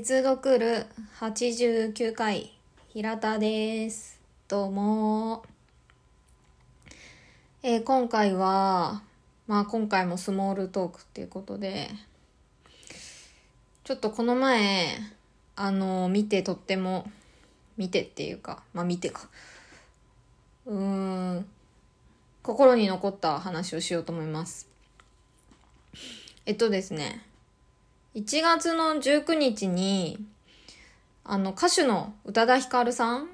接続る89回平田です。どうも。えー今回はまあ今回もスモールトークっていうことでちょっとこの前あの見てとっても見てっていうかまあ見てか。うーん心に残った話をしようと思います。えっとですね1月の19日に、あの、歌手の宇多田ヒカルさん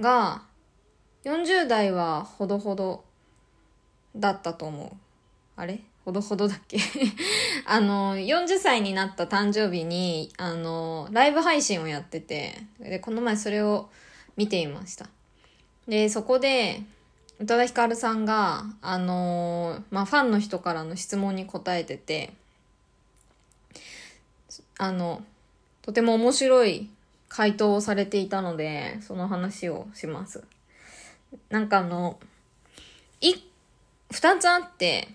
が、40代はほどほどだったと思う。あれ？ほどほどだっけ？あの、40歳になった誕生日に、あの、ライブ配信をやってて、で、この前それを見ていました。で、そこで、宇多田ヒカルさんが、あのまあ、ファンの人からの質問に答えてて、あの、とても面白い回答をされていたので、その話をします。なんかあの、い、二つあって、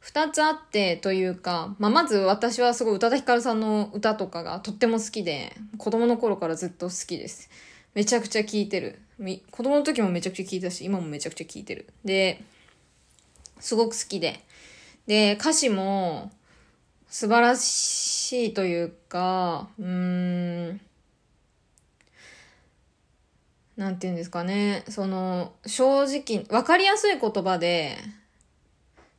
二つあってというか、まあ、まず私はすごい宇多田ヒカルさんの歌とかがとっても好きで、子供の頃からずっと好きです。めちゃくちゃ聴いてる。子供の時もめちゃくちゃ聴いたし、今もめちゃくちゃ聴いてる。で、すごく好きで。で、歌詞も素晴らしいというか、うーん、なんて言うんですかね。その、正直、わかりやすい言葉で、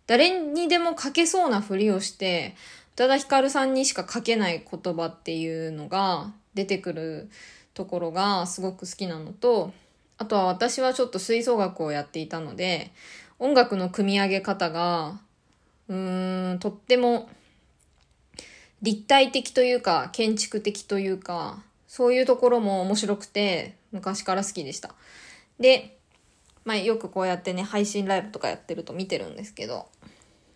誰にでも書けそうなふりをして、宇多田ヒカルさんにしか書けない言葉っていうのが出てくるところがすごく好きなのと、あとは私はちょっと吹奏楽をやっていたので、音楽の組み上げ方が、うーん、とっても立体的というか、建築的というか、そういうところも面白くて、昔から好きでした。で、まあよくこうやってね、配信ライブとかやってると見てるんですけど、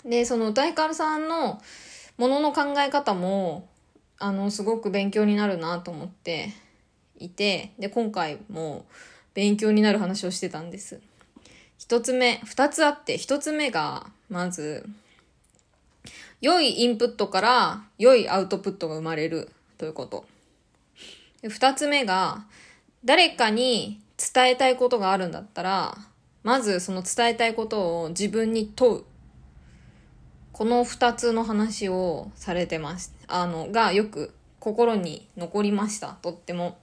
で、その歌いかるさんのものの考え方も、あの、すごく勉強になるなと思っていて、で、今回も勉強になる話をしてたんです。一つ目、二つあって、一つ目が、まず、良いインプットから良いアウトプットが生まれるということ。二つ目が、誰かに伝えたいことがあるんだったら、まずその伝えたいことを自分に問う。この二つの話をされてます。あの、がよく心に残りました。とっても。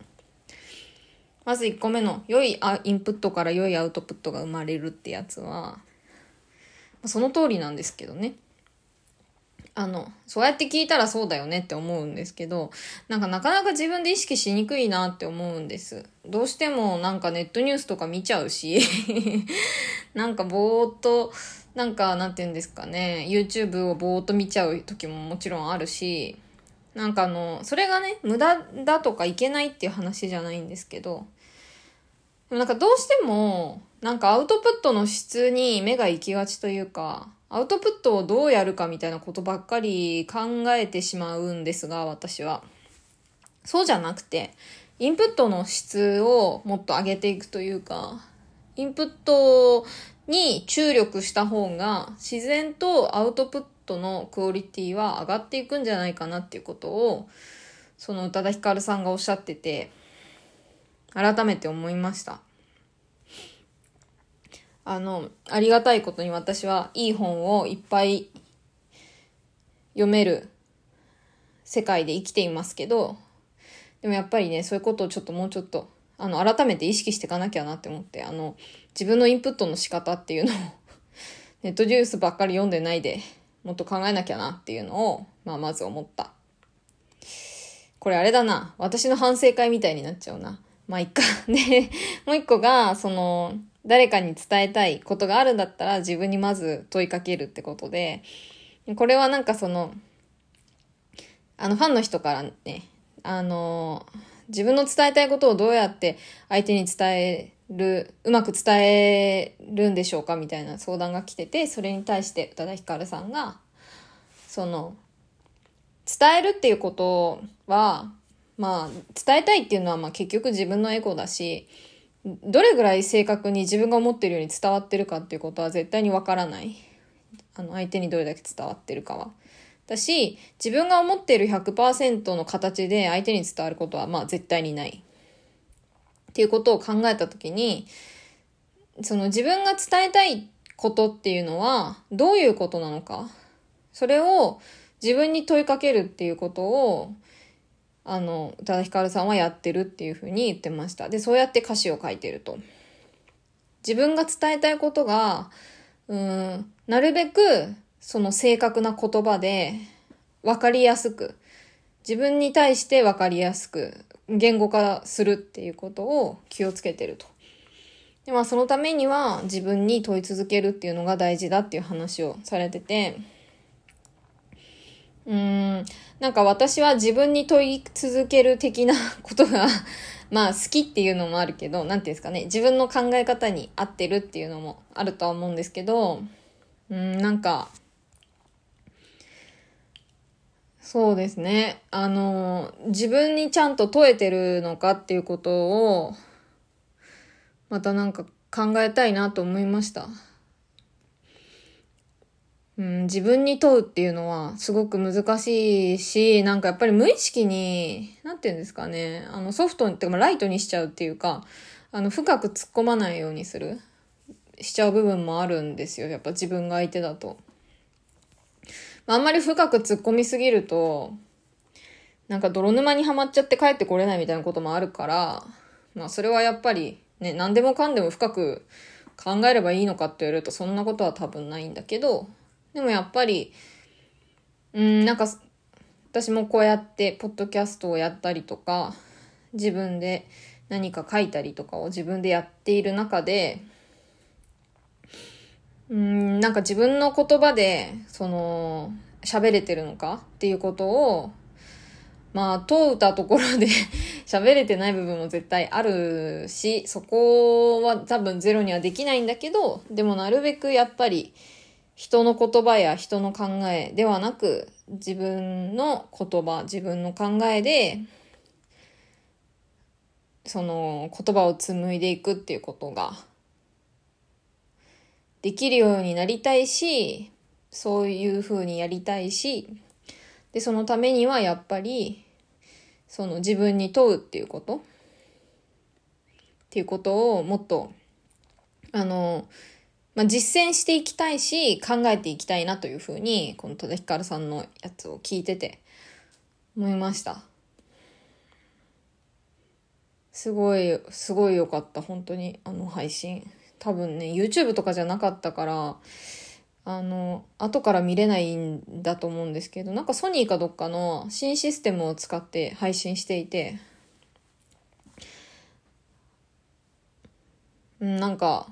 まず一個目の、良いインプットから良いアウトプットが生まれるってやつは、その通りなんですけどね。あの、そうやって聞いたらそうだよねって思うんですけど、なんかなかなか自分で意識しにくいなって思うんです。どうしてもなんかネットニュースとか見ちゃうし、なんかぼーっと、なんかなんて言うんですかね、YouTube をぼーっと見ちゃう時ももちろんあるし、なんかあの、それがね、無駄だとかいけないっていう話じゃないんですけど、でもなんかどうしても、なんかアウトプットの質に目が行きがちというか、アウトプットをどうやるかみたいなことばっかり考えてしまうんですが、私は。そうじゃなくて、インプットの質をもっと上げていくというか、インプットに注力した方が自然とアウトプットのクオリティは上がっていくんじゃないかなっていうことを、その宇多田ヒカルさんがおっしゃってて、改めて思いました。あの、ありがたいことに私はいい本をいっぱい読める世界で生きていますけど、でもやっぱりね、そういうことをちょっともうちょっと、あの、改めて意識していかなきゃなって思って、あの、自分のインプットの仕方っていうのを ネットニュースばっかり読んでないで、もっと考えなきゃなっていうのを、まあ、まず思った。これあれだな。私の反省会みたいになっちゃうな。まあ、いっか。で、もう一個が、その、誰かに伝えたいことがあるんだったら自分にまず問いかけるってことで、これはなんかその、あの、ファンの人からね、あの、自分の伝えたいことをどうやって相手に伝える、うまく伝えるんでしょうかみたいな相談が来てて、それに対して宇多田ヒカルさんが、その、伝えるっていうことは、まあ、伝えたいっていうのは、まあ結局自分のエゴだし、どれぐらい正確に自分が思ってるように伝わってるかっていうことは絶対にわからない。あの、相手にどれだけ伝わってるかは。だし、自分が思ってる100%の形で相手に伝わることはまあ絶対にない。っていうことを考えたときに、その自分が伝えたいことっていうのはどういうことなのか。それを自分に問いかけるっていうことを、あの、宇多田ヒカルさんはやってるっていうふうに言ってました。で、そうやって歌詞を書いてると。自分が伝えたいことが、うん、なるべくその正確な言葉で分かりやすく、自分に対して分かりやすく言語化するっていうことを気をつけてると。で、まあそのためには自分に問い続けるっていうのが大事だっていう話をされてて、うーん、なんか私は自分に問い続ける的な ことがまあ好きっていうのもあるけど、なんていうんですかね、自分の考え方に合ってるっていうのもあるとは思うんですけど、うん、なんか、そうですね。あの、自分にちゃんと問えてるのかっていうことを、またなんか考えたいなと思いました。うん、自分に問うっていうのはすごく難しいし、なんかやっぱり無意識に、なんて言うんですかね、あのソフトっていうかライトにしちゃうっていうか、あの深く突っ込まないようにする、しちゃう部分もあるんですよ。やっぱ自分が相手だと。あんまり深く突っ込みすぎると、なんか泥沼にはまっちゃって帰ってこれないみたいなこともあるから、まあそれはやっぱりね、何でもかんでも深く考えればいいのかって言われるとそんなことは多分ないんだけど、でもやっぱり、うん、なんか私もこうやってポッドキャストをやったりとか、自分で何か書いたりとかを自分でやっている中で、うん、なんか自分の言葉で、その、喋れてるのかっていうことを、まあ、問うたところで 喋れてない部分も絶対あるし、そこは多分ゼロにはできないんだけど、でもなるべくやっぱり、人の言葉や人の考えではなく、自分の言葉、自分の考えで、その言葉を紡いでいくっていうことができるようになりたいし、そういう風にやりたいし、で、そのためにはやっぱり、その自分に問うっていうことっていうことをもっと、あの、まあ、実践していきたいし、考えていきたいなというふうに、この戸田ヒカルさんのやつを聞いてて、思いました。すごい、すごい良かった、本当に、あの配信。多分ね、YouTube とかじゃなかったから、あの、後から見れないんだと思うんですけど、なんかソニーかどっかの新システムを使って配信していて、うん、なんか、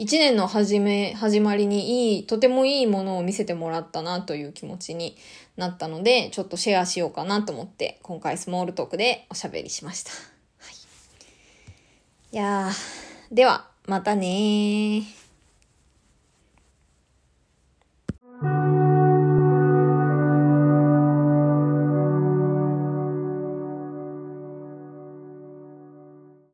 一年の始め、始まりにいい、とてもいいものを見せてもらったなという気持ちになったので、ちょっとシェアしようかなと思って、今回スモールトークでおしゃべりしました。はい。いやー、では、またねー。